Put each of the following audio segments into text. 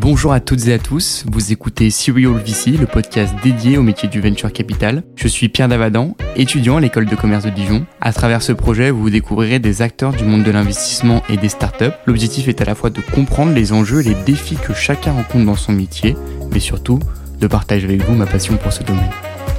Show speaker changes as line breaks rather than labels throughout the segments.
Bonjour à toutes et à tous, vous écoutez Serial VC, le podcast dédié au métier du venture capital. Je suis Pierre Davadan, étudiant à l'école de commerce de Dijon. À travers ce projet, vous découvrirez des acteurs du monde de l'investissement et des startups. L'objectif est à la fois de comprendre les enjeux et les défis que chacun rencontre dans son métier, mais surtout de partager avec vous ma passion pour ce domaine.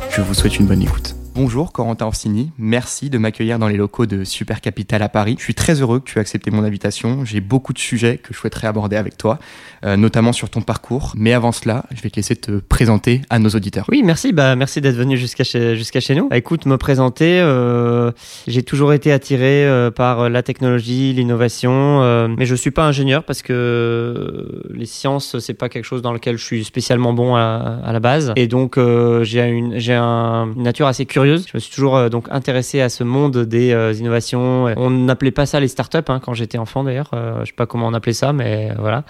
Je vous souhaite une bonne écoute. Bonjour Corentin Orsini, merci de m'accueillir dans les locaux de Super Capital à Paris. Je suis très heureux que tu aies accepté mon invitation. J'ai beaucoup de sujets que je souhaiterais aborder avec toi, euh, notamment sur ton parcours. Mais avant cela, je vais te laisser te présenter à nos auditeurs.
Oui, merci. Bah, merci d'être venu jusqu'à chez, chez nous. Bah, écoute, me présenter, euh, j'ai toujours été attiré euh, par la technologie, l'innovation, mais je suis pas ingénieur parce que les sciences, c'est pas quelque chose dans lequel je suis spécialement bon à, la base. Et donc, j'ai une, une nature assez curieuse. Je me suis toujours euh, donc intéressé à ce monde des euh, innovations. On n'appelait pas ça les startups hein, quand j'étais enfant d'ailleurs. Euh, je sais pas comment on appelait ça, mais voilà.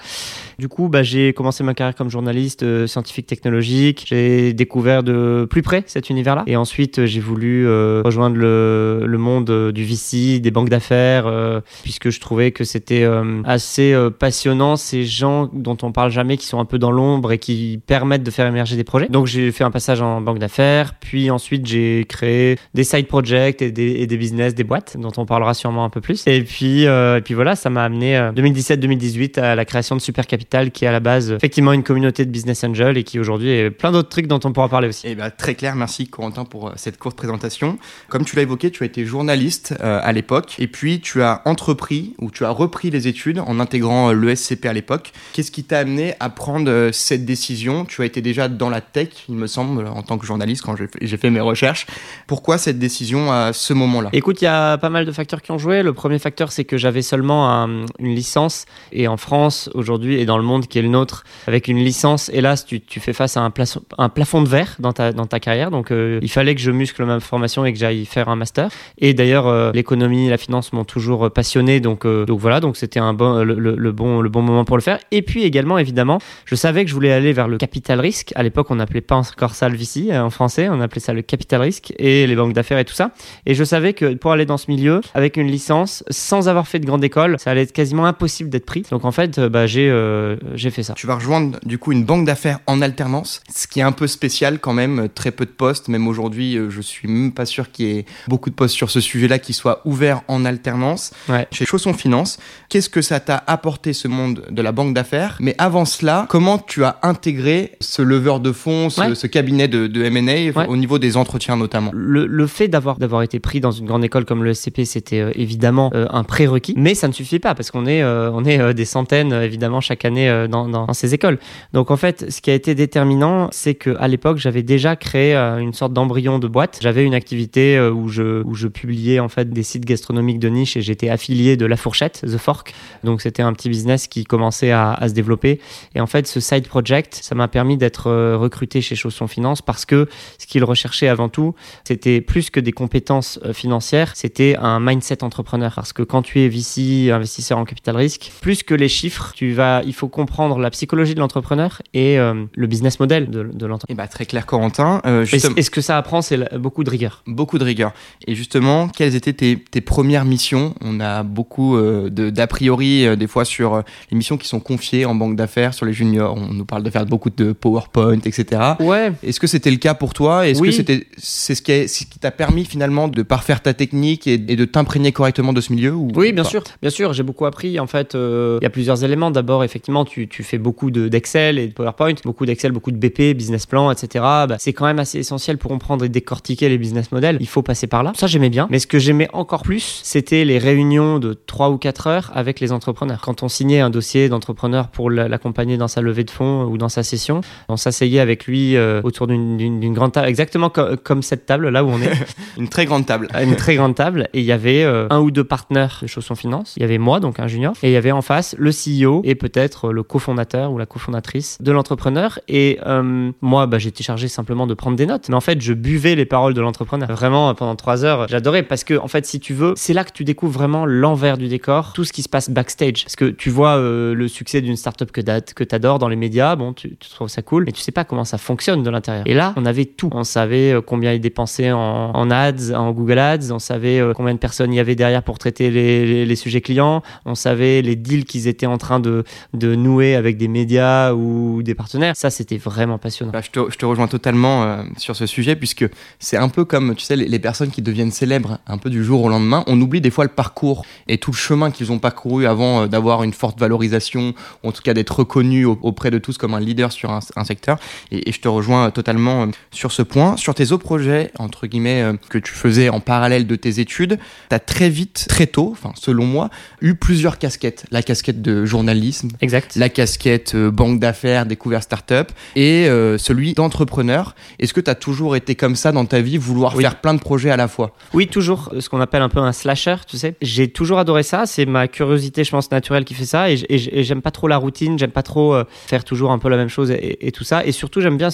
Du coup, bah, j'ai commencé ma carrière comme journaliste euh, scientifique technologique. J'ai découvert de plus près cet univers-là. Et ensuite, j'ai voulu rejoindre le, le monde du VC, des banques d'affaires, puisque je trouvais que c'était assez passionnant ces gens dont on parle jamais, qui sont un peu dans l'ombre et qui permettent de faire émerger des projets. Donc j'ai fait un passage en banque d'affaires, puis ensuite j'ai créé des side projects et des, business, des boîtes, dont on parlera sûrement un peu plus. Et puis, euh, et puis voilà, ça m'a amené euh, 2017-2018 à la création de Super Capital, qui est à la base euh, effectivement une communauté de business angels et qui aujourd'hui est plein d'autres trucs dont on pourra parler aussi.
Eh ben, très clair, merci Corentin pour euh, cette courte présentation. Comme tu l'as évoqué, tu as été journaliste euh, à l'époque et puis tu as entrepris ou tu as repris les études en intégrant euh, l'ESCP à l'époque. Qu'est-ce qui t'a amené à prendre euh, cette décision? Tu as été déjà dans la tech, il me semble, en tant que journaliste quand j'ai j'ai fait mes recherches. Pourquoi cette décision à ce moment-là?
Écoute, il y a pas mal de facteurs qui ont joué. Le premier facteur, c'est que j'avais seulement un- une licence. Et en France, aujourd'hui, et dans le monde qui est le nôtre, avec une licence, hélas, tu, fais face à un, plafond de verre dans ta, carrière. Donc, euh, il fallait que je muscle ma formation et que j'aille faire un master. Et d'ailleurs, euh, l'économie et la finance m'ont toujours euh, passionné. Donc, euh, donc voilà, donc c'était un bon, le, bon, moment pour le faire. Et puis également, évidemment, je savais que je voulais aller vers le capital risque. À l'époque, on n'appelait pas encore ça en français, on appelait ça le capital risque et les banques d'affaires et tout ça. Et je savais que pour aller dans ce milieu, avec une licence, sans avoir fait de grande école, ça allait être quasiment impossible d'être pris. Donc en fait, euh, bah, j'ai euh, j'ai fait ça.
Tu vas rejoindre du coup une banque d'affaires en alternance, ce qui est un peu spécial quand même, euh, très peu de postes, même aujourd'hui je suis même pas sûr qu'il y ait beaucoup de postes sur ce sujet-là qui soient ouverts en alternance.
Ouais.
Chez Chausson Finance, qu'est-ce que ça t'a apporté ce monde de la banque d'affaires? Mais avant cela, comment tu as intégré ce leveur de fonds, ce,
Ouais.
ce cabinet de, de M&A
Ouais.
au niveau des entretiens notamment
Le, le fait d'avoir d'avoir été pris dans une grande école comme le SCP, c'était euh, évidemment euh, un prérequis, mais ça ne suffit pas parce qu'on est euh, on est des centaines évidemment chaque année dans, dans, ces écoles. Donc en fait, ce qui a été déterminant, c'est que à l'époque, j'avais déjà créé une sorte d'embryon de boîte. J'avais une activité où je où je publiais en fait des sites gastronomiques de niche et j'étais affilié de La Fourchette, The Fork. Donc c'était un petit business qui commençait à, à se développer. Et en fait, ce side project, ça m'a permis d'être recruté chez Chausson Finance parce que ce qu'ils recherchaient avant tout, c'était plus que des compétences euh, financières, c'était un mindset entrepreneur. Parce que quand tu es VC, investisseur en capital risque, plus que les chiffres, tu vas, il faut comprendre la psychologie de l'entrepreneur et euh, le business model de, de l'entrepreneur.
Eh bah, très clair Corentin. Euh,
Et,
justement-
et ce que ça apprend, c'est beaucoup de rigueur.
Beaucoup de rigueur. Et justement, quelles étaient tes, tes premières missions? On a beaucoup euh, de- d'a priori euh, des fois sur les missions qui sont confiées en banque d'affaires, sur les juniors. On nous parle de faire beaucoup de PowerPoint, etc.
Ouais,
Est-ce que c'était le cas pour toi? Est-ce
Oui.
que c'était c'est ce qui, t'a permis finalement de parfaire ta technique et, et de t'imprégner correctement de ce milieu ou
Oui, bien sûr, bien sûr, j'ai beaucoup appris. En fait, euh, il y a plusieurs éléments. D'abord, effectivement, tu, tu fais beaucoup de- d'Excel et de PowerPoint, beaucoup d'Excel, beaucoup de BP, business plan, etc. Bah, c'est quand même assez essentiel pour comprendre et décortiquer les business models. Il faut passer par là. Ça, j'aimais bien. Mais ce que j'aimais encore plus, c'était les réunions de 3 ou 4 heures avec les entrepreneurs. Quand on signait un dossier d'entrepreneur pour la- l'accompagner dans sa levée de fonds ou dans sa session, on s'asseyait avec lui euh, autour d'une- grande table, exactement co- comme cette table là où on est
Une très grande table.
à une très grande table et il y avait euh, un ou deux partenaires de Chausson Finance. Il y avait moi, donc un junior, et il y avait en face le CEO et peut-être le cofondateur ou la cofondatrice de l'entrepreneur. Et euh, moi, bah, j'étais chargé simplement de prendre des notes. Mais en fait, je buvais les paroles de l'entrepreneur. Vraiment, pendant trois heures, j'adorais parce que, en fait, si tu veux, c'est là que tu découvres vraiment l'envers du décor, tout ce qui se passe backstage. Parce que tu vois euh, le succès d'une startup que que t'adores dans les médias, bon, tu, tu trouves ça cool, mais tu sais pas comment ça fonctionne de l'intérieur. Et là, on avait tout. On savait euh, combien ils dépensé en, ads, en Google Ads, on savait combien de personnes il y avait derrière pour traiter les, sujets clients, on savait les deals qu'ils étaient en train de, nouer avec des médias ou des partenaires. Ça, c'était vraiment passionnant.
Bah, je, te, rejoins totalement sur ce sujet puisque c'est un peu comme, tu sais, les, personnes qui deviennent célèbres un peu du jour au lendemain. On oublie des fois le parcours et tout le chemin qu'ils ont parcouru avant d'avoir une forte valorisation, ou en tout cas d'être reconnus auprès de tous comme un leader sur un, secteur. Et, je te rejoins totalement sur ce point. Sur tes autres projets, entre guillemets, que tu faisais en parallèle de tes études, tu as très vite, très tôt, enfin selon moi, eu plusieurs casquettes. La casquette de journalisme,
exact.
la casquette euh, banque d'affaires, découvert startup, et euh, celui d'entrepreneur. Est-ce que tu as toujours été comme ça dans ta vie, vouloir
oui.
faire plein de projets à la fois?
Oui, toujours. Ce qu'on appelle un peu un slasher, tu sais. J'ai toujours adoré ça. C'est ma curiosité, je pense, naturelle qui fait ça. Et, j'aime pas trop la routine. J'aime pas trop euh, faire toujours un peu la même chose et, et tout ça. Et surtout, j'aime bien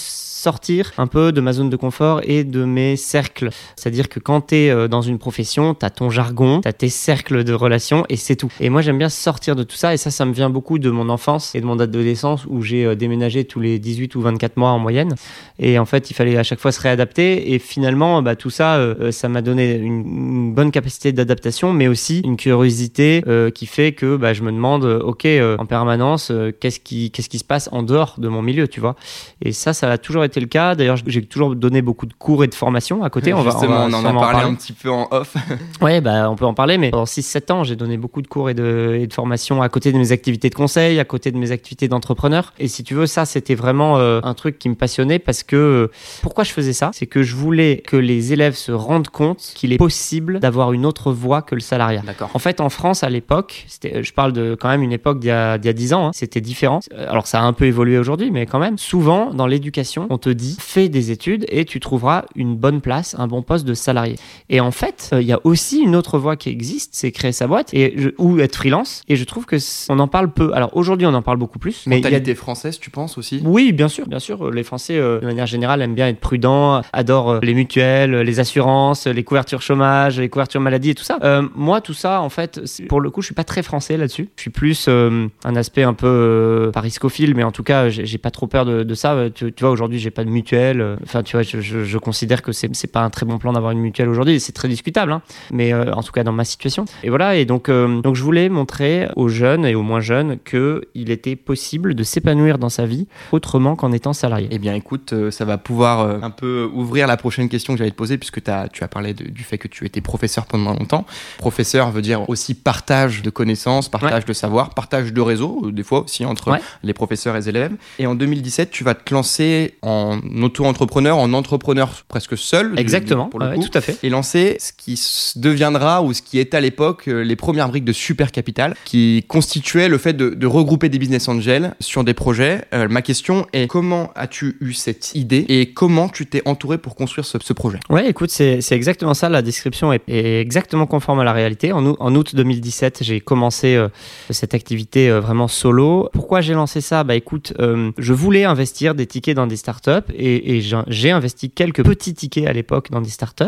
sortir un peu de ma zone de confort et de mes cercles. C'est-à-dire que quand tu es dans une profession, tu as ton jargon, tu as tes cercles de relations et c'est tout. Et moi, j'aime bien sortir de tout ça et ça, ça me vient beaucoup de mon enfance et de mon d'adolescence où j'ai déménagé tous les 18 ou 24 mois en moyenne. Et en fait, il fallait à chaque fois se réadapter et finalement, bah, tout ça, euh, ça m'a donné une, bonne capacité d'adaptation, mais aussi une curiosité euh, qui fait que bah, je me demande, ok, euh, en permanence, qu'est-ce qui, qu'est-ce qui se passe en dehors de mon milieu, tu vois. Et ça, ça a toujours été le cas. D'ailleurs, j'ai toujours donné beaucoup de cours et de formations à côté.
On va, on, va, on en a parlé en un petit peu en off.
ouais, bah, on peut en parler, mais pendant 6-7 ans, j'ai donné beaucoup de cours et de, et de formations à côté de mes activités de conseil, à côté de mes activités d'entrepreneur. Et si tu veux, ça, c'était vraiment euh, un truc qui me passionnait parce que euh, pourquoi je faisais ça? C'est que je voulais que les élèves se rendent compte qu'il est possible d'avoir une autre voie que le salariat. En fait, en France, à l'époque, je parle de quand même une époque d'il y a, y a 10 ans, hein, c'était différent. Alors, ça a un peu évolué aujourd'hui, mais quand même, souvent, dans l'éducation, on te dit fais des études et tu trouveras une bonne place, un bon poste de salarié. Et en fait, il euh, y a aussi une autre voie qui existe, c'est créer sa boîte et je, ou être freelance. Et je trouve que on en parle peu. Alors aujourd'hui, on en parle beaucoup plus.
Mais mentalité a... française, tu penses aussi?
Oui, bien sûr, bien sûr. Les Français, euh, de manière générale, aiment bien être prudents, adorent euh, les mutuelles, les assurances, les couvertures chômage, les couvertures maladie et tout ça. Euh, moi, tout ça, en fait, pour le coup, je suis pas très français là-dessus. Je suis plus un aspect un peu euh, pariscophile, mais en tout cas, j'ai pas trop peur de, de ça. Tu, tu vois, aujourd'hui, j'ai pas de mutuelle. Enfin, tu vois, je, je, je considère que c'est pas un très bon plan d'avoir une mutuelle aujourd'hui. C'est très discutable, hein. mais en tout cas dans ma situation. Et voilà. Et donc, donc, je voulais montrer aux jeunes et aux moins jeunes que il était possible de s'épanouir dans sa vie autrement qu'en étant salarié.
Eh bien, écoute, ça va pouvoir un peu ouvrir la prochaine question que j'allais te poser, puisque as, tu as parlé de, du fait que tu étais professeur pendant longtemps. Professeur veut dire aussi partage de connaissances, partage
ouais.
de savoir, partage de réseau, des fois aussi entre
ouais.
les professeurs et les élèves. Et en 2017, tu vas te lancer en auto-entrepreneur, en entrepreneur presque seul.
Exactement,
pour le
ouais,
coup,
tout à fait.
Et lancer ce qui deviendra ou ce qui était à l'époque les premières briques de Super Capital, qui constituait le fait de, de regrouper des business angels sur des projets. Euh, ma question est comment as-tu eu cette idée et comment tu t'es entouré pour construire ce, ce projet?
Ouais, écoute, c'est exactement ça. La description est, est, exactement conforme à la réalité. En, en août 2017, j'ai commencé euh, cette activité euh, vraiment solo. Pourquoi j'ai lancé ça? Bah écoute, euh, je voulais investir des tickets dans des startups et, et j'ai investi quelques petits tickets à l'époque dans des startups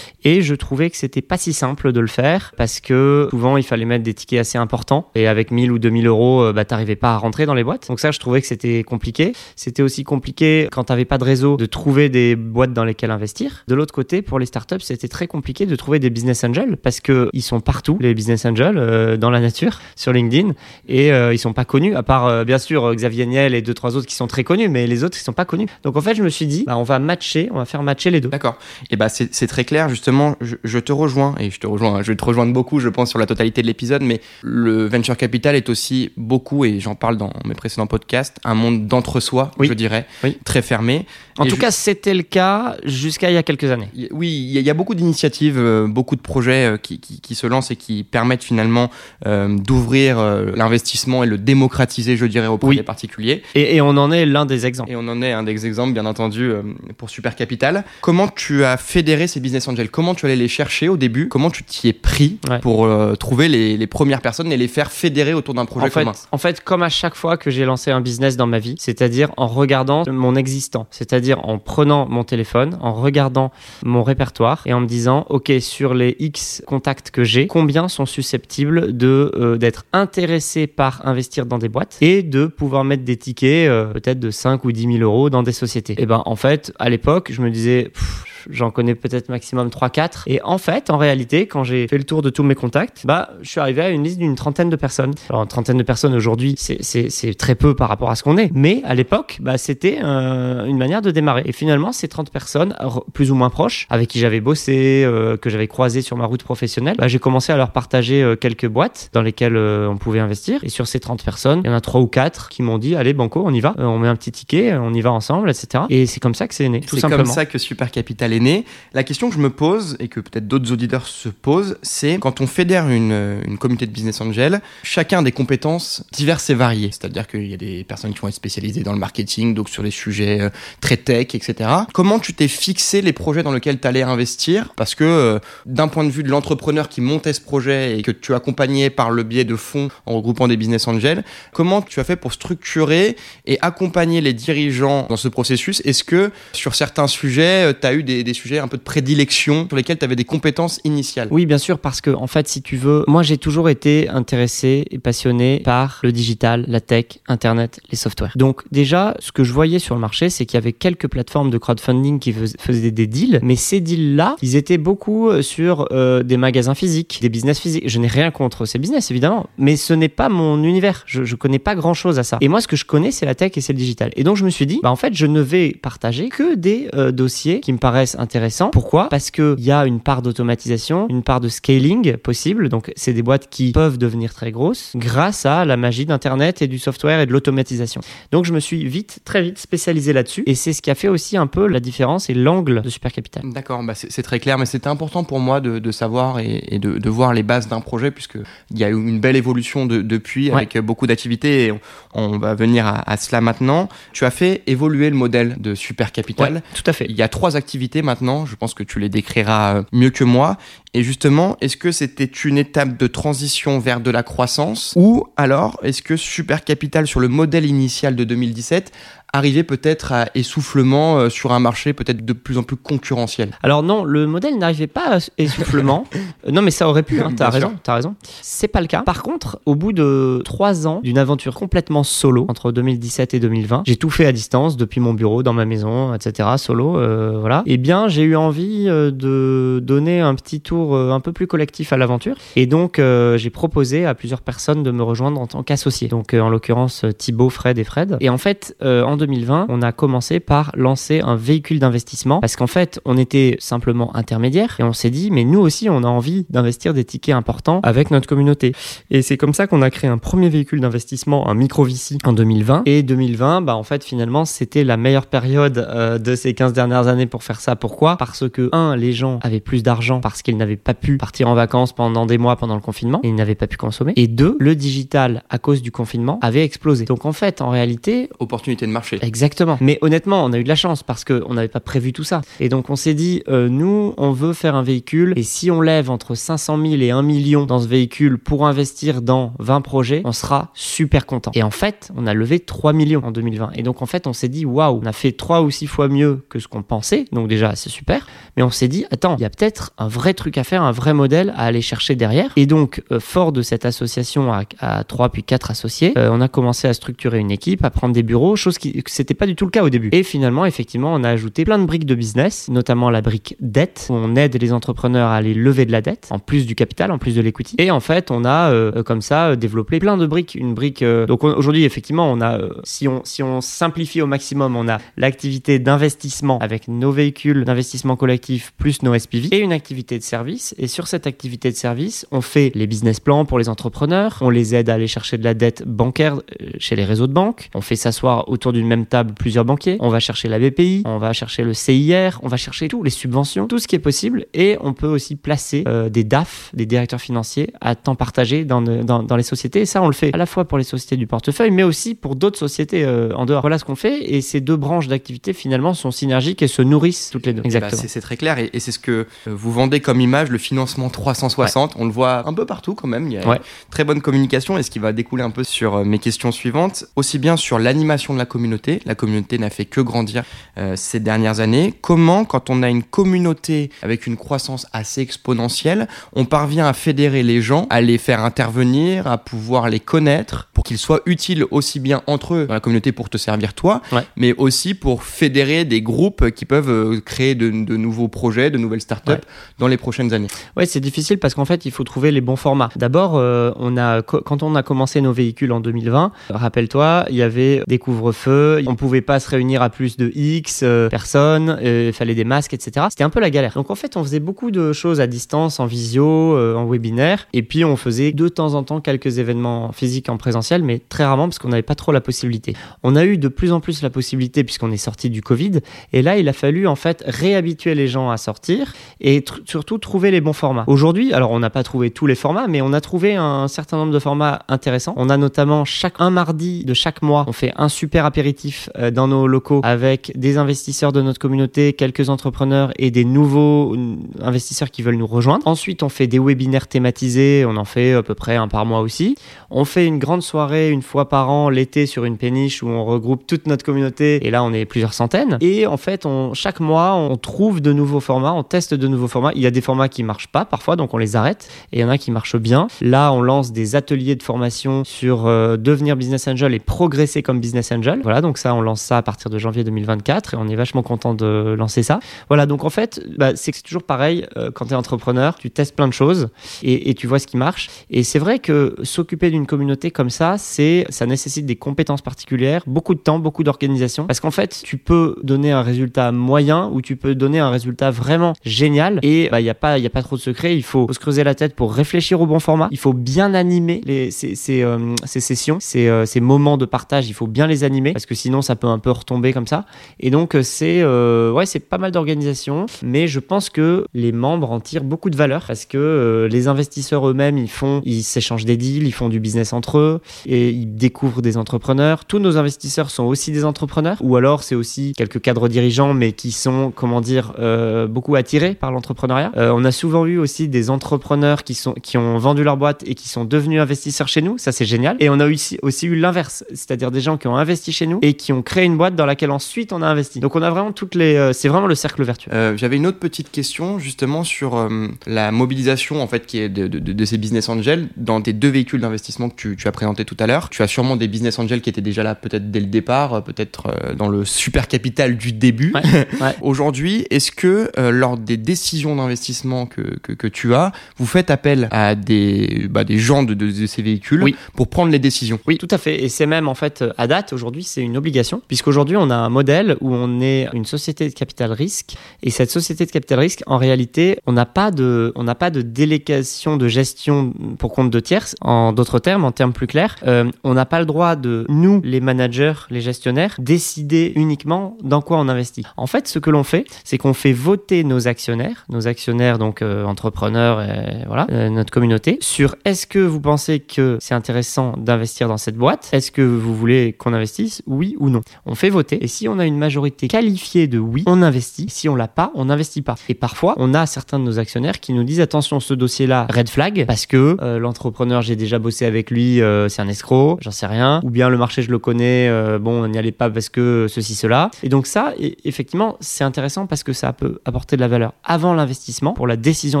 et je trouvais que c'était pas si simple de le faire parce que souvent il fallait mettre des tickets assez importants et avec 1000 ou 2000 euros, bah t'arrivais pas à rentrer dans les boîtes. Donc ça, je trouvais que c'était compliqué. C'était aussi compliqué quand t'avais pas de réseau de trouver des boîtes dans lesquelles investir. De l'autre côté, pour les startups, c'était très compliqué de trouver des business angels parce que ils sont partout, les business angels, euh, dans la nature, sur LinkedIn, et euh, ils sont pas connus, à part euh, bien sûr Xavier Niel et deux trois autres qui sont très connus, mais les autres ils sont pas connus. Donc en fait, je me suis dit, bah, on va matcher, on va faire matcher les deux.
D'accord. Et bah c'est très clair justement. Je, je, te rejoins et je te rejoins. Je vais te rejoindre beaucoup, je pense, sur la totalité de l'épisode, mais le venture capital est aussi beaucoup, et j'en parle dans mes précédents podcasts, un monde d'entre-soi,
oui.
je dirais,
oui.
très fermé.
En et tout cas, c'était le cas jusqu'à il y a quelques années.
Oui, il y, y, a beaucoup d'initiatives, euh, beaucoup de projets euh, qui, qui, qui, se lancent et qui permettent finalement euh, d'ouvrir l'investissement et le démocratiser, je dirais, auprès
oui.
des particuliers.
Et, et, on en est l'un des exemples.
Et on en est un des exemples, bien entendu, pour Super Capital. Comment tu as fédéré ces business angels? Comment tu allais les chercher au début? Comment tu t'y es pris
ouais.
pour euh, trouver les, les, premières personnes et les faire fédérer autour d'un projet
en fait,
commun?
En fait, comme à chaque fois que j'ai lancé un business dans ma vie, c'est-à-dire en regardant mon existant, c'est-à-dire en prenant mon téléphone, en regardant mon répertoire et en me disant, OK, sur les X contacts que j'ai, combien sont susceptibles de euh, d'être intéressés par investir dans des boîtes et de pouvoir mettre des tickets euh, peut-être de 5 ou 10 000 euros dans des sociétés? Et ben en fait, à l'époque, je me disais, disais, pff, j'en connais peut-être maximum 3-4. Et en fait, en réalité, quand j'ai fait le tour de tous mes contacts, bah, je suis arrivé à une liste d'une trentaine de personnes. Alors, une trentaine de personnes aujourd'hui, c'est très peu par rapport à ce qu'on est. Mais à l'époque, bah, c'était euh, une manière de démarrer. Et finalement, ces 30 personnes, plus ou moins proches, avec qui j'avais bossé, euh, que j'avais croisé sur ma route professionnelle, bah, j'ai commencé à leur partager euh, quelques boîtes dans lesquelles on pouvait investir. Et sur ces 30 personnes, il y en a 3 ou 4 qui m'ont dit, allez, Banco, on y va, on met un petit ticket, on y va ensemble, etc. Et c'est comme ça que c'est né.
C'est comme ça que Super Capital est né. La question que je me pose, et que peut-être d'autres auditeurs se posent, c'est quand on fédère une, une communauté de business angel, chacun a des compétences diverses et variées. C'est-à-dire qu'il y a des personnes qui vont être spécialisées dans le marketing, donc sur les sujets euh, très tech, etc. Comment tu t'es fixé les projets dans lesquels tu allais investir? Parce que euh, d'un point de vue de l'entrepreneur qui montait ce projet et que tu accompagnais par le biais de fonds en regroupant des business angels, comment tu as fait pour structurer et accompagner les dirigeants dans ce processus? Est-ce que sur certains sujets, euh, tu as eu des, des, sujets un peu de prédilection sur lesquels tu avais des compétences initiales
Oui, bien sûr, parce que en fait, si tu veux, moi j'ai toujours été intéressé et passionné par le digital, la tech, Internet, les softwares. Donc déjà, ce que je voyais sur le marché, c'est qu'il y avait quelques plateformes de crowdfunding qui faisaient des deals, mais ces deals-là, ils étaient beaucoup euh, sur euh, des magasins physiques, des business physiques. Je n'ai rien contre ces business, évidemment, mais ce n'est pas mon univers. Je, je connais pas grand-chose à ça. Et moi, ce que je connais, c'est la tech et c'est le digital. Et donc, je me suis dit, bah, en fait, je ne vais partager que des euh, dossiers qui me paraissent intéressants. Pourquoi? Parce qu'il y a une part d'automatisation, une part de scaling possible. Donc, c'est des boîtes qui peuvent devenir très grosses grâce à la magie d'Internet et du software et de l'automatisation. Donc, je me suis vite, très vite spécialisé là-dessus. Et c'est ce qui a fait aussi un peu la différence et l'angle de Super Capital.
D'accord, bah c'est très clair, mais c'était important pour moi de, de savoir et, et de, de, voir les bases d'un projet, puisqu'il y a eu une belle évolution de, depuis avec beaucoup d'activités et on, on, va venir à, à, cela maintenant. Tu as fait évoluer le modèle de Super Capital.
Ouais, tout à fait.
Il y a trois activités maintenant, je pense que tu les décriras mieux que moi. Et justement, est-ce que c'était une étape de transition vers de la croissance? Ou alors est-ce que Super Capital sur le modèle initial de 2017 arriver peut-être à essoufflement euh, sur un marché peut-être de plus en plus concurrentiel
Alors non, le modèle n'arrivait pas à essoufflement. Non, mais ça aurait pu. Hein, t'as raison. As raison. C'est pas le cas. Par contre, au bout de trois ans d'une aventure complètement solo entre 2017 et 2020, j'ai tout fait à distance depuis mon bureau, dans ma maison, etc. Solo, euh, voilà. Eh bien, j'ai eu envie euh, de donner un petit tour un peu plus collectif à l'aventure, et donc j'ai proposé à plusieurs personnes de me rejoindre en tant qu'associé. Donc en l'occurrence Thibaut, Fred et Fred. Et en fait, en 2020, on a commencé par lancer un véhicule d'investissement parce qu'en fait, on était simplement intermédiaire et on s'est dit, mais nous aussi, on a envie d'investir des tickets importants avec notre communauté. Et c'est comme ça qu'on a créé un premier véhicule d'investissement, un micro VC en 2020. Et 2020, bah, en fait, finalement, c'était la meilleure période euh, de ces 15 dernières années pour faire ça. Pourquoi? Parce que, un, les gens avaient plus d'argent parce qu'ils n'avaient pas pu partir en vacances pendant des mois pendant le confinement et ils n'avaient pas pu consommer. Et deux, le digital, à cause du confinement, avait explosé. Donc, en fait, en réalité.
Opportunité de marché
Exactement. Mais honnêtement, on a eu de la chance parce qu'on n'avait pas prévu tout ça. Et donc on s'est dit, euh, nous, on veut faire un véhicule et si on lève entre 500 000 et 1 million dans ce véhicule pour investir dans 20 projets, on sera super content. Et en fait, on a levé 3 millions en 2020. Et donc en fait, on s'est dit, waouh, on a fait 3 ou 6 fois mieux que ce qu'on pensait. Donc déjà, c'est super. Mais on s'est dit, attends, il y a peut-être un vrai truc à faire, un vrai modèle à aller chercher derrière. Et donc, euh, fort de cette association à, à 3 puis 4 associés, euh, on a commencé à structurer une équipe, à prendre des bureaux, chose qui c'était pas du tout le cas au début. Et finalement, effectivement, on a ajouté plein de briques de business, notamment la brique dette, où on aide les entrepreneurs à aller lever de la dette, en plus du capital, en plus de l'equity. Et en fait, on a euh, comme ça développé plein de briques. Une brique. Euh, donc aujourd'hui, effectivement, on a, euh, si on si on simplifie au maximum, on a l'activité d'investissement avec nos véhicules d'investissement collectif plus nos SPV et une activité de service. Et sur cette activité de service, on fait les business plans pour les entrepreneurs, on les aide à aller chercher de la dette bancaire chez les réseaux de banques, on fait s'asseoir autour d'une même table plusieurs banquiers, on va chercher la BPI, on va chercher le CIR, on va chercher tout, les subventions, tout ce qui est possible, et on peut aussi placer euh, des DAF, des directeurs financiers, à temps partagé dans, dans, dans, les sociétés, et ça on le fait à la fois pour les sociétés du portefeuille, mais aussi pour d'autres sociétés euh, en dehors. Voilà ce qu'on fait, et ces deux branches d'activité finalement sont synergiques et se nourrissent toutes les deux.
Exactement. Bah, c'est très clair, et, et c'est ce que euh, vous vendez comme image le financement 360. On le voit un peu partout quand même. Il y a une très bonne communication et ce qui va découler un peu sur mes questions suivantes. Aussi bien sur l'animation de la communauté. La communauté n'a fait que grandir euh, ces dernières années. Comment, quand on a une communauté avec une croissance assez exponentielle, on parvient à fédérer les gens, à les faire intervenir, à pouvoir les connaître pour qu'ils soient utiles aussi bien entre eux dans la communauté pour te servir toi, mais aussi pour fédérer des groupes qui peuvent euh, créer de, nouveaux projets, de nouvelles startups dans les prochaines années.
Ouais, c'est difficile parce qu'en fait, il faut trouver les bons formats. D'abord, euh, on a quand on a commencé nos véhicules en 2020, rappelle-toi, il y avait des couvre-feux, on pouvait pas se réunir à plus de X euh, personnes, il fallait des masques, etc. C'était un peu la galère. Donc en fait, on faisait beaucoup de choses à distance, en visio, en webinaire, et puis on faisait de temps en temps quelques événements physiques en présentiel, mais très rarement parce qu'on n'avait pas trop la possibilité. On a eu de plus en plus la possibilité puisqu'on est sorti du Covid, et là, il a fallu en fait réhabituer les gens à sortir et surtout trouver les bons formats. Aujourd'hui, alors on n'a pas trouvé tous les formats, mais on a trouvé un certain nombre de formats intéressants. On a notamment chaque un mardi de chaque mois, on fait un super apéritif euh, dans nos locaux avec des investisseurs de notre communauté, quelques entrepreneurs et des nouveaux investisseurs qui veulent nous rejoindre. Ensuite, on fait des webinaires thématisés, on en fait à peu près un par mois aussi. On fait une grande soirée une fois par an l'été sur une péniche où on regroupe toute notre communauté et là on est plusieurs centaines. Et en fait, chaque mois, on trouve de nouveaux formats, on teste de nouveaux formats. Il y a des formats qui marchent pas parfois, donc on les arrête. Et il y en a qui marchent bien. Là, on lance des ateliers de formation sur euh, devenir business angel et progresser comme business angel. Voilà, donc ça, on lance ça à partir de janvier 2024 et on est vachement content de lancer ça. Voilà, donc en fait, bah, c'est toujours pareil euh, quand tu es entrepreneur, tu testes plein de choses et, tu vois ce qui marche. Et c'est vrai que s'occuper d'une communauté comme ça, c'est ça nécessite des compétences particulières, beaucoup de temps, beaucoup d'organisation. Parce qu'en fait, tu peux donner un résultat moyen ou tu peux donner un résultat vraiment génial. Et il bah, n'y a, pas, y a pas trop de secret. Il faut se creuser la tête pour réfléchir au bon format. Il faut bien animer les, ces, ces, euh, ces sessions, ces, euh, ces, moments de partage. Il faut bien les animer sinon, ça peut un peu retomber comme ça. Et donc, euh, c'est ouais, c'est pas mal d'organisation. Mais je pense que les membres en tirent beaucoup de valeur parce que les investisseurs eux-mêmes, ils font, ils s'échangent des deals, ils font du business entre eux et ils découvrent des entrepreneurs. Tous nos investisseurs sont aussi des entrepreneurs ou alors c'est aussi quelques cadres dirigeants mais qui sont, comment dire, euh, beaucoup attirés par l'entrepreneuriat. Euh, on a souvent eu aussi des entrepreneurs qui, sont, qui ont vendu leur boîte et qui sont devenus investisseurs chez nous. Ça, c'est génial. Et on a aussi, aussi eu l'inverse, c'est-à-dire des gens qui ont investi chez nous et qui ont créé une boîte dans laquelle ensuite on a investi. Donc on a vraiment toutes les. Euh, c'est vraiment le cercle vertueux.
J'avais une autre petite question justement sur la mobilisation en fait qui est de, de, ces business angels dans tes deux véhicules d'investissement que tu, tu as présenté tout à l'heure. Tu as sûrement des business angels qui étaient déjà là peut-être dès le départ, peut-être dans le super capital du début. Aujourd'hui, est-ce que euh, lors des décisions d'investissement que, que, tu as, vous faites appel à des, bah, des gens de, de, ces véhicules pour prendre les décisions?
Oui, tout à fait. Et c'est même en fait à date, aujourd'hui, c'est une obligation, puisqu'aujourd'hui, on a un modèle où on est une société de capital risque. Et cette société de capital risque, en réalité, on n'a pas de, on n'a pas de délégation de gestion pour compte de tierces. En d'autres termes, en termes plus clairs, euh, on n'a pas le droit de, nous, les managers, les gestionnaires, décider uniquement dans quoi on investit. En fait, ce que l'on fait, c'est qu'on fait voter nos actionnaires, nos actionnaires donc euh, entrepreneurs, et, voilà, euh, notre communauté, sur est-ce que vous pensez que c'est intéressant d'investir dans cette boîte Est-ce que vous voulez qu'on investisse Oui ou non On fait voter et si on a une majorité qualifiée de oui, on investit. Si on l'a pas, on n'investit pas. Et parfois, on a certains de nos actionnaires qui nous disent attention, ce dossier-là, red flag, parce que euh, l'entrepreneur, j'ai déjà bossé avec lui, c'est un escroc, j'en sais rien. Ou bien le marché, je le connais, bon, on n'y allait pas parce que ceci, cela. Et donc ça, effectivement, c'est intéressant parce que ça peut apporter de la valeur avant l'investissement, pour la décision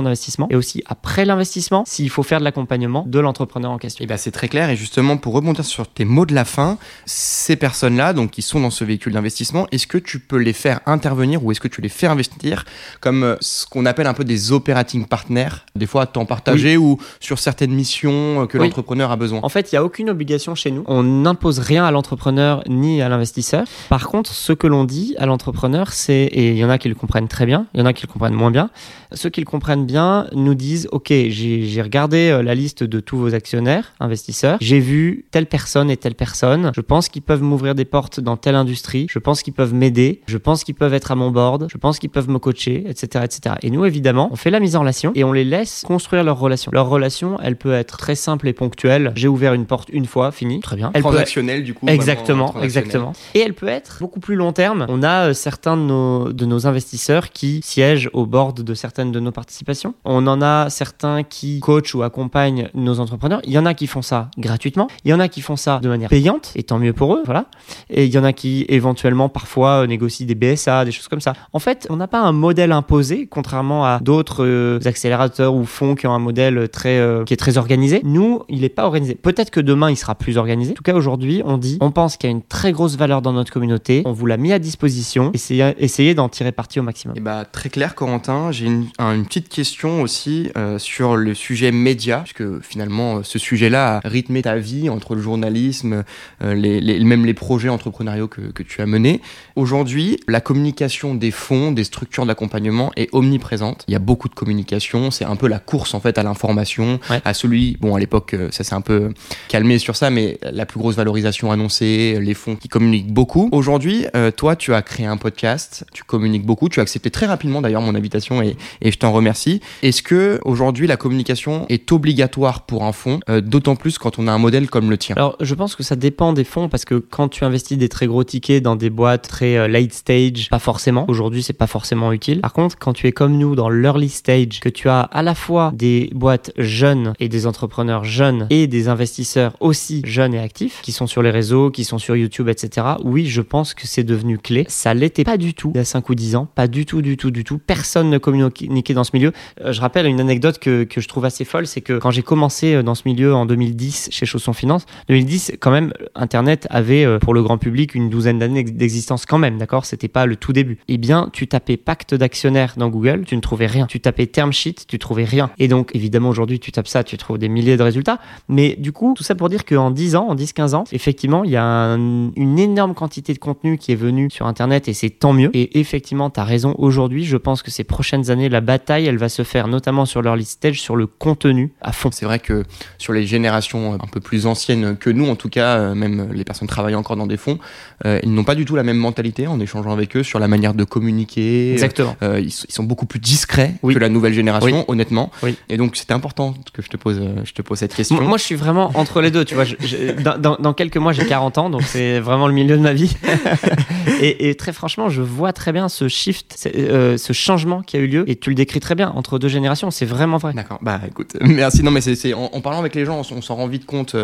d'investissement, et aussi après l'investissement, s'il faut faire de l'accompagnement de l'entrepreneur en question.
Et eh ben c'est très clair. Et justement, pour rebondir sur tes mots de la fin, ces personnes-là, donc qui sont dans ce véhicule d'investissement, est-ce que tu peux les faire intervenir ou est-ce que tu les fais investir comme euh, ce qu'on appelle un peu des operating partners, des fois à temps partagé ou sur certaines missions euh, que l'entrepreneur a besoin?
En fait, il n'y a aucune obligation chez nous. On n'impose rien à l'entrepreneur ni à l'investisseur. Par contre, ce que l'on dit à l'entrepreneur, c'est, et il y en a qui le comprennent très bien, il y en a qui le comprennent moins bien, ceux qui le comprennent bien nous disent, OK, j'ai regardé euh, la liste de tous vos actionnaires, investisseurs, j'ai vu telle personne et telle personne, je pense qu'ils peuvent m'ouvrir des portes dans telle industrie, je pense qu'ils peuvent m'aider, je pense qu'ils peuvent être à mon board, je pense qu'ils peuvent me coacher, etc., etc. Et nous, évidemment, on fait la mise en relation et on les laisse construire leur relation. Leur relation, elle peut être très simple et ponctuelle. J'ai ouvert une porte une fois, fini, très bien.
Elle Transactionnelle, du coup.
Exactement, exactement. Et elle peut être beaucoup plus long terme. On a euh, certains de nos, de nos investisseurs qui siègent au board de certaines de nos nos participations. On en a certains qui coachent ou accompagnent nos entrepreneurs. Il y en a qui font ça gratuitement. Il y en a qui font ça de manière payante, et tant mieux pour eux, voilà. Et il y en a qui éventuellement parfois négocient des BSA, des choses comme ça. En fait, on n'a pas un modèle imposé, contrairement à d'autres euh, accélérateurs ou fonds qui ont un modèle très, euh, qui est très organisé. Nous, il n'est pas organisé. Peut-être que demain, il sera plus organisé. En tout cas, aujourd'hui, on dit, on pense qu'il y a une très grosse valeur dans notre communauté. On vous l'a mis à disposition. Essayez, d'en tirer parti au maximum.
Et eh bah, très clair, Corentin. J'ai une, petite question aussi euh, sur le sujet média, puisque finalement, ce sujet-là a rythmé ta vie entre le journalisme, les, les, même les projets entrepreneuriaux que, que tu as menés. Aujourd'hui, la communication des fonds, des structures d'accompagnement est omniprésente. Il y a beaucoup de communication. C'est un peu la course en fait à l'information, à celui. Bon, à l'époque, euh, ça s'est un peu calmé sur ça, mais la plus grosse valorisation annoncée, les fonds qui communiquent beaucoup. Aujourd'hui, euh, toi, tu as créé un podcast, tu communiques beaucoup, tu as accepté très rapidement d'ailleurs mon invitation et, et je t'en remercie. Est-ce que aujourd'hui la communication est obligatoire pour un fonds, euh, d'autant plus quand on a un modèle comme le tien?
Alors, je pense que ça dépend des fonds parce que quand tu investis des très gros tickets dans des boîtes très late stage, pas forcément. Aujourd'hui, c'est pas forcément utile. Par contre, quand tu es comme nous dans l'early stage, que tu as à la fois des boîtes jeunes et des entrepreneurs jeunes et des investisseurs aussi jeunes et actifs qui sont sur les réseaux, qui sont sur YouTube, etc. Oui, je pense que c'est devenu clé. Ça l'était pas du tout il y a 5 ou 10 ans. Pas du tout, du tout, du tout. Personne ne communiquait dans ce milieu. Euh, je rappelle une anecdote que, que je trouve assez folle, c'est que quand j'ai commencé euh, dans ce milieu en 2010 chez Chausson Finance, 2010, quand même, Internet avait euh, pour le grand public une douzaine d'années d'existence quand même, d'accord? C'était pas le tout début. Eh bien, tu tapais pacte d'actionnaires dans Google, tu ne trouvais rien. Tu tapais term sheet, tu trouvais rien. Et donc, évidemment, aujourd'hui, tu tapes ça, tu trouves des milliers de résultats. Mais du coup, tout ça pour dire qu'en 10 ans, en 10-15 ans, effectivement, il y a une énorme quantité de contenu qui est venu sur Internet et c'est tant mieux. Et effectivement, tu as raison. Aujourd'hui, je pense que ces prochaines années, la bataille, elle va se faire notamment sur leur list stage, sur le contenu à fond.
C'est vrai que sur les générations un peu plus anciennes que nous, en tout cas, euh, même les personnes travaillant encore dans des fonds, euh, ils n'ont pas du tout la même mentalité en échangeant avec eux sur la manière de communiquer.
Exactement.
Euh, ils, sont beaucoup plus discrets que la nouvelle génération, honnêtement. Et donc, c'était important que je te pose, je te pose cette question.
Moi, je suis vraiment entre les deux. Tu vois, dans, dans, quelques mois, j'ai 40 ans, donc c'est vraiment le milieu de ma vie. et, très franchement, je vois très bien ce shift, ce changement qui a eu lieu. Et tu le décris très bien entre deux générations. C'est vraiment vrai.
D'accord. Bah, écoute, merci. Non, mais c'est en, en, parlant avec les gens, on, s'en rend vite compte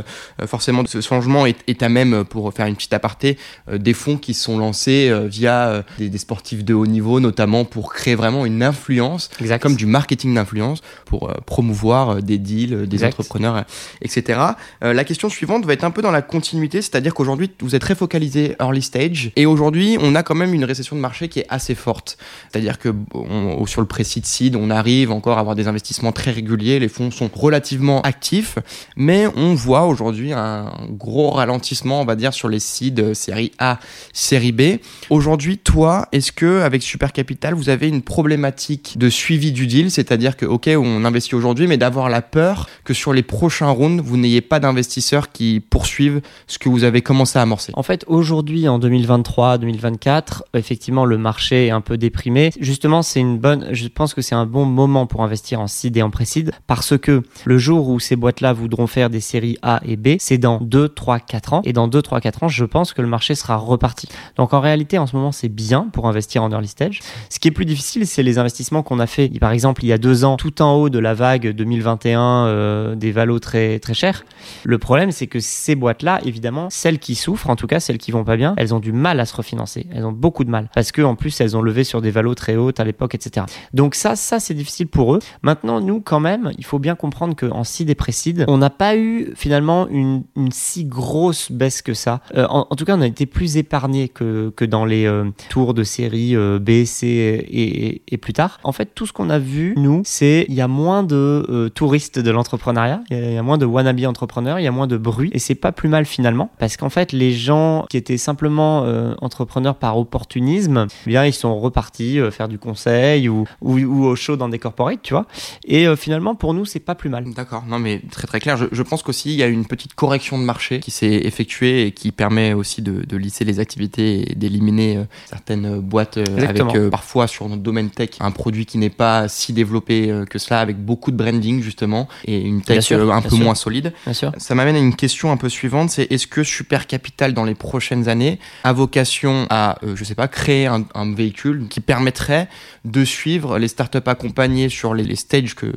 forcément de ce changement. Et tu as même, pour faire une petite aparté, des fonds qui sont lancés via des, des, sportifs de haut niveau, notamment pour créer vraiment une influence, comme du marketing d'influence, pour promouvoir des deals, des entrepreneurs, etc. la question suivante va être un peu dans la continuité, c'est-à-dire qu'aujourd'hui, vous êtes très focalisé early stage, et aujourd'hui, on a quand même une récession de marché qui est assez forte. C'est-à-dire que on, sur le pré-seed seed, on arrive encore à avoir des investissements très réguliers, les fonds sont relativement actifs, mais on voit aujourd'hui un gros ralentissement, on va dire, sur les seeds série A, série B. Aujourd'hui, toi, est-ce que avec Super Capital, vous avez une problématique de suivi du deal, c'est-à-dire que ok, on investit aujourd'hui, mais d'avoir la peur que sur les prochains rounds, vous n'ayez pas d'investisseurs qui poursuivent ce que vous avez commencé à amorcer?
En fait, aujourd'hui, en 2023, 2024, effectivement, le marché est un peu déprimé. Justement, c'est une bonne, je pense que c'est un bon moment pour investir en seed et en pré-seed parce que le jour où ces boîtes-là voudront faire des séries A et B, c'est dans 2, 3, 4 ans. Et dans 2, 3, 4 ans, je pense que le marché sera reparti. Donc en réalité, en ce moment, c'est bien pour investir en early stage. Ce qui est plus difficile, c'est les investissements qu'on a fait, par exemple, il y a deux ans, tout en haut de la vague 2021 euh, des valos très, très chers. Le problème, c'est que ces boîtes-là, évidemment, celles qui souffrent, en tout cas celles qui vont pas bien, elles ont du mal à se refinancer. Elles ont beaucoup de mal. Parce que en plus, elles ont levé sur des valos très hautes à l'époque, etc. Donc ça, ça, c'est difficile pour eux. Maintenant, nous, quand même, il faut bien comprendre qu'en seed et précide, on n'a pas eu finalement une, une, si grosse baisse que ça. Euh, en, tout cas, on a été plus épargné que, que dans les euh, tours de série euh, B, C et, et, plus tard. En fait, tout ce qu'on a vu, nous, c'est il y a moins de touristes de l'entrepreneuriat, il y, a moins de wannabe entrepreneurs, il y a moins de bruit, et c'est pas plus mal finalement, parce qu'en fait, les gens qui étaient simplement entrepreneurs par opportunisme, eh bien, ils sont repartis faire du conseil ou, ou, ou, au show dans des corporates, tu vois. Et finalement, pour nous, c'est pas plus mal.
D'accord, non mais très très clair. Je, je pense qu'aussi il y a une petite correction de marché qui s'est effectuée et qui permet aussi de, de lisser les activités et d'éliminer certaines boîtes avec parfois sur notre domaine tech un produit qui n'est pas si développé que cela, avec beaucoup de branding justement et une tech un peu moins solide. Ça m'amène à une question un peu suivante, c'est est-ce que Super Capital dans les prochaines années a vocation à, je sais pas, créer un, un véhicule qui permettrait de suivre les startups startups accompagnées sur les, les stages que,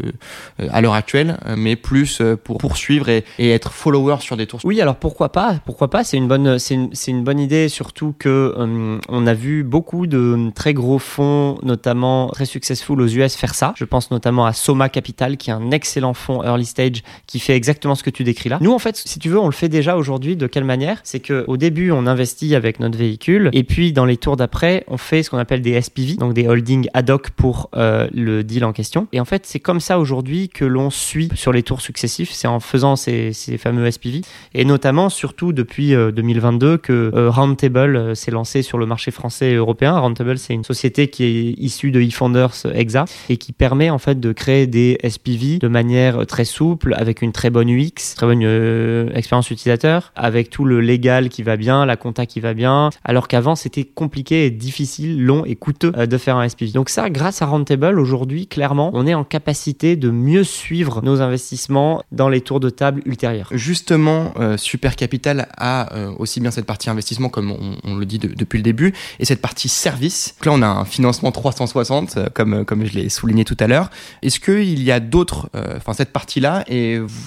à l'heure actuelle, mais plus pour poursuivre et, et, être follower sur des tours?
Oui, alors pourquoi pas Pourquoi pas C'est une bonne, c'est une, bonne idée, surtout que on a vu beaucoup de très gros fonds, notamment très successful aux US, faire ça. Je pense notamment à Soma Capital, qui est un excellent fonds early stage qui fait exactement ce que tu décris là. Nous, en fait, si tu veux, on le fait déjà aujourd'hui. De quelle manière? C'est que au début, on investit avec notre véhicule, et puis dans les tours d'après, on fait ce qu'on appelle des SPV, donc des holdings ad hoc pour euh, le deal en question. Et en fait, c'est comme ça aujourd'hui que l'on suit sur les tours successifs. C'est en faisant ces, fameux SPV, et notamment, surtout depuis 2022, euh, que euh, Roundtable s'est lancé sur le marché français et européen. Roundtable, c'est une société qui est issue de eFounders Exa et qui permet en fait de créer des SPV de manière très souple, avec une très bonne UX, très bonne euh, expérience utilisateur, avec tout le légal qui va bien, la compta qui va bien, alors qu'avant c'était compliqué et difficile, long et coûteux euh, de faire un SPV. Donc ça, grâce à Roundtable, aujourd'hui, clairement, on est en capacité de mieux suivre nos investissements dans les tours de table ultérieurs.
Justement, euh, Super Capital a aussi bien cette partie investissement comme on, le dit depuis le début, et cette partie service. Donc là, on a un financement 360, comme, comme je l'ai souligné tout à l'heure. Est-ce qu'il y a d'autres, enfin cette partie-là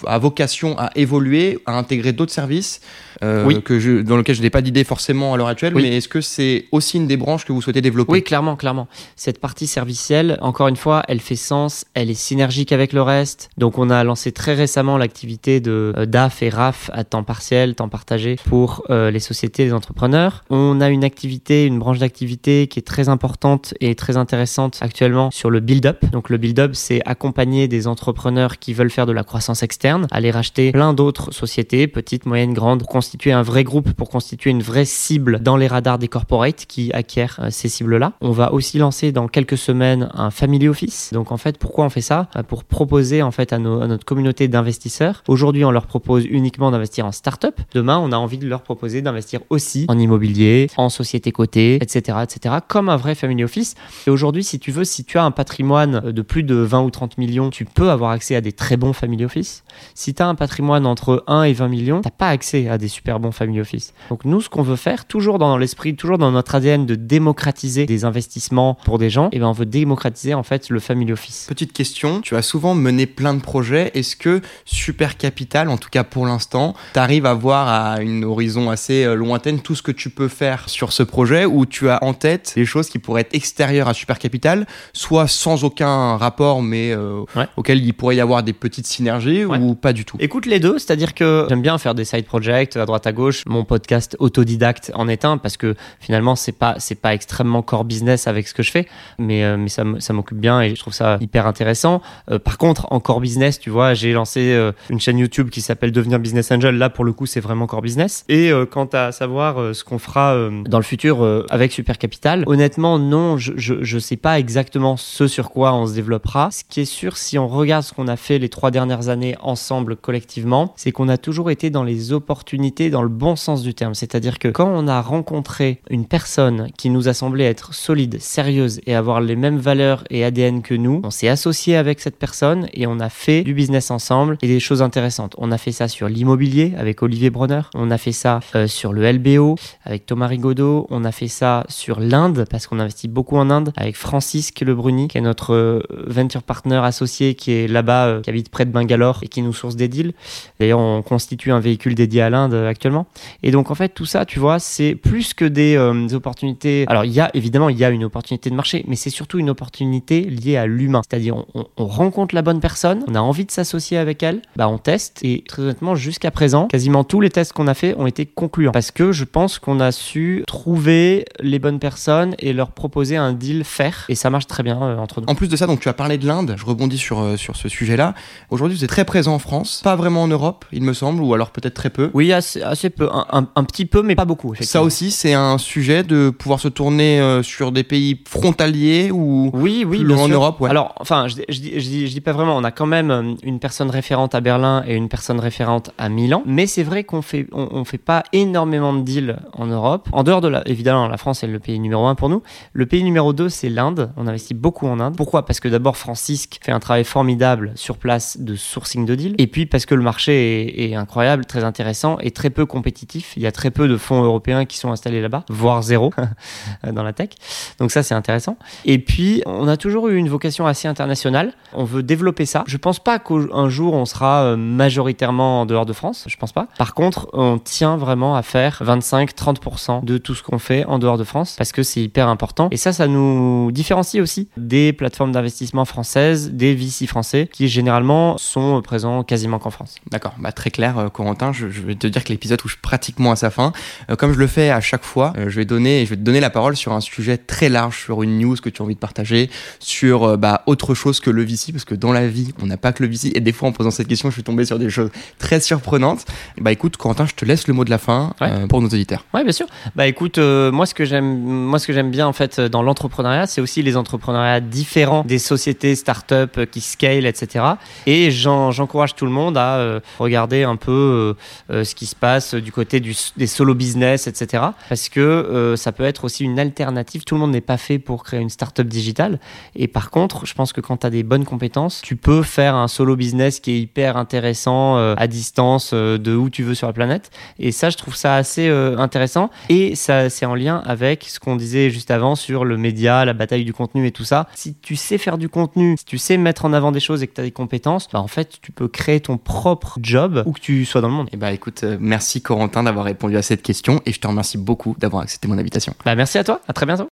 a vocation à évoluer, à intégrer d'autres services euh, que je, dans lequel je n'ai pas d'idée forcément à l'heure actuelle, mais est-ce que c'est aussi une des branches que vous souhaitez développer?
Oui, clairement, clairement. Cette partie servicielle, encore une fois, elle fait sens, elle est synergique avec le reste. Donc on a lancé très récemment l'activité de euh, DAF et RAF à temps partiel, temps partagé pour euh, les sociétés, les entrepreneurs. On a une activité, une branche d'activité qui est très importante et très intéressante actuellement sur le build-up. Donc le build-up, c'est accompagner des entrepreneurs qui veulent faire de la croissance externe, aller racheter plein d'autres sociétés, petites, moyennes, grandes, pour constituer un vrai groupe, pour constituer une vraie cible dans les radars des corporates qui acquièrent euh, ces cibles-là. On va aussi lancer dans quelques semaines un family office. Donc en fait, pourquoi on fait ça? Euh, Pour proposer en fait à, notre communauté d'investisseurs. Aujourd'hui, on leur propose uniquement d'investir en start-up. Demain, on a envie de leur proposer d'investir aussi en immobilier, en société cotée, etc., etc., comme un vrai family office. Et aujourd'hui, si tu veux, si tu as un patrimoine de plus de 20 ou 30 millions, tu peux avoir accès à des très bons family office. Si tu as un patrimoine entre 1 et 20 millions, tu n'as pas accès à des super bons family office. Donc nous, ce qu'on veut faire, toujours dans l'esprit, toujours dans notre ADN de démocratiser des investissements pour des gens, et eh ben on veut démocratiser en fait le family office.
Petite question, tu as souvent mené plein de projets. Est-ce que Super Capital, en tout cas pour l'instant, tu arrives à voir à une horizon assez euh, lointaine tout ce que tu peux faire sur ce projet ou tu as en tête des choses qui pourraient être extérieures à Super Capital, soit sans aucun rapport mais euh, auquel il pourrait y avoir des petites synergies ou pas du tout?
Écoute les deux, c'est-à-dire que j'aime bien faire des side projects à droite à gauche. Mon podcast autodidacte en est un parce que finalement c'est pas c'est pas extrêmement core business avec ce que je fais, mais euh, mais ça m'occupe bien et je trouve ça hyper intéressant. Euh, par contre en core business, tu vois, j'ai lancé une chaîne YouTube qui s'appelle Devenir Business Angel. Là pour le coup c'est vraiment core business. Et quant à savoir ce qu'on fera dans le futur avec Super Capital, honnêtement non, je, je je sais pas exactement ce sur quoi on se développera. Ce qui est sûr, si on regarde ce qu'on a fait les trois dernières années ensemble collectivement, c'est qu'on a toujours été dans les opportunités dans le bon sens du terme. C'est-à-dire que quand on a rencontré une personne qui nous a semblé être solide, sérieuse et avoir les mêmes valeurs et ADN que nous, on s'est associé avec cette personne et on a fait du business ensemble et des choses intéressantes. On a fait ça sur l'immobilier avec Olivier Bronner, on a fait ça euh, sur le LBO avec Thomas Rigaudot, on a fait ça sur l'Inde parce qu'on investit beaucoup en Inde avec Francisque Le Bruni qui est notre euh, venture partner associé qui est là-bas, euh, qui habite près de Bangalore et qui nous source des deals. D'ailleurs, on constitue un véhicule dédié à l'Inde actuellement. Et donc en fait tout ça, tu vois, c'est plus que des, opportunités. Alors il y a évidemment il y a une opportunité de marché, mais c'est surtout une opportunité liée à l'humain. C'est-à-dire on, rencontre la bonne personne, on a envie de s'associer avec elle, bah on teste et très honnêtement jusqu'à présent, quasiment tous les tests qu'on a fait ont été concluants parce que je pense qu'on a su trouver les bonnes personnes et leur proposer un deal faire et ça marche très bien euh, entre nous.
En plus de ça, donc tu as parlé de l'Inde, je rebondis sur euh, sur ce sujet-là. Aujourd'hui, vous êtes très présent en France, pas vraiment en Europe, il me semble, ou alors peut-être très peu.
Oui, assez, assez peu, un, un, petit peu, mais pas beaucoup.
Ça aussi, c'est un sujet de pouvoir se tourner euh, sur des pays frontaliers ou
oui, oui,
en Europe. Ouais.
Alors, enfin, je, je, je, dis, je, dis, pas vraiment. On a quand même une personne référente à Berlin et une personne référente à Milan, mais c'est vrai qu'on fait, on, on, fait pas énormément de deals en Europe. En dehors de la, évidemment, la France est le pays numéro un pour nous. Le pays numéro deux, c'est l'Inde. On investit beaucoup en Inde. Pourquoi? Parce que d'abord, Francisque fait un travail formidable sur place de sourcing de deals, et puis parce que le marché est, est incroyable, très intéressant et très peu compétitif. Il y a très peu de fonds européens qui sont installés là-bas, voire zéro dans la tech. Donc ça, c'est intéressant. Et puis, on a a toujours eu une vocation assez internationale. On veut développer ça. Je pense pas qu'un jour on sera euh, majoritairement en dehors de France. Je pense pas. Par contre, on tient vraiment à faire 25-30% de tout ce qu'on fait en dehors de France parce que c'est hyper important. Et ça, ça nous différencie aussi des plateformes d'investissement françaises, des VC français qui généralement sont présents quasiment qu'en France.
D'accord, bah, très clair, euh, Corentin. Je, vais te dire que l'épisode touche pratiquement à sa fin. Euh, comme je le fais à chaque fois, je vais donner, je vais te donner la parole sur un sujet très large, sur une news que tu as envie de partager, sur bah, autre chose que le VC, parce que dans la vie, on n'a pas que le VC. Et des fois, en posant cette question, je suis tombé sur des choses très surprenantes. Bah écoute, Corentin, je te laisse le mot de la fin euh, pour nos auditeurs.
Ouais, bien sûr. Bah écoute, euh, moi ce que j'aime, moi ce que j'aime bien en fait dans l'entrepreneuriat, c'est aussi les entrepreneuriats différents des sociétés, start-up euh, qui scale, etc. Et j'encourage tout le monde à regarder un peu ce qui se passe du côté du, des solo business, etc. Parce que ça peut être aussi une alternative. Tout le monde n'est pas fait pour créer une start-up digitale. Et par contre, je pense que quand tu as des bonnes compétences, tu peux faire un solo business qui est hyper intéressant à distance de où tu veux sur la planète. Et ça, je trouve ça assez euh, intéressant. Et ça, c'est en lien avec ce qu'on disait juste avant sur le média, la bataille du contenu et tout ça. Si tu sais faire du contenu, si tu sais mettre en avant des choses et que tu as des compétences, bah, en fait, tu peux créer ton propre job où que tu sois dans le monde.
Et eh bah écoute, euh, merci Corentin d'avoir répondu à cette question et je te remercie beaucoup d'avoir accepté mon invitation.
Bah merci à toi, à très bientôt.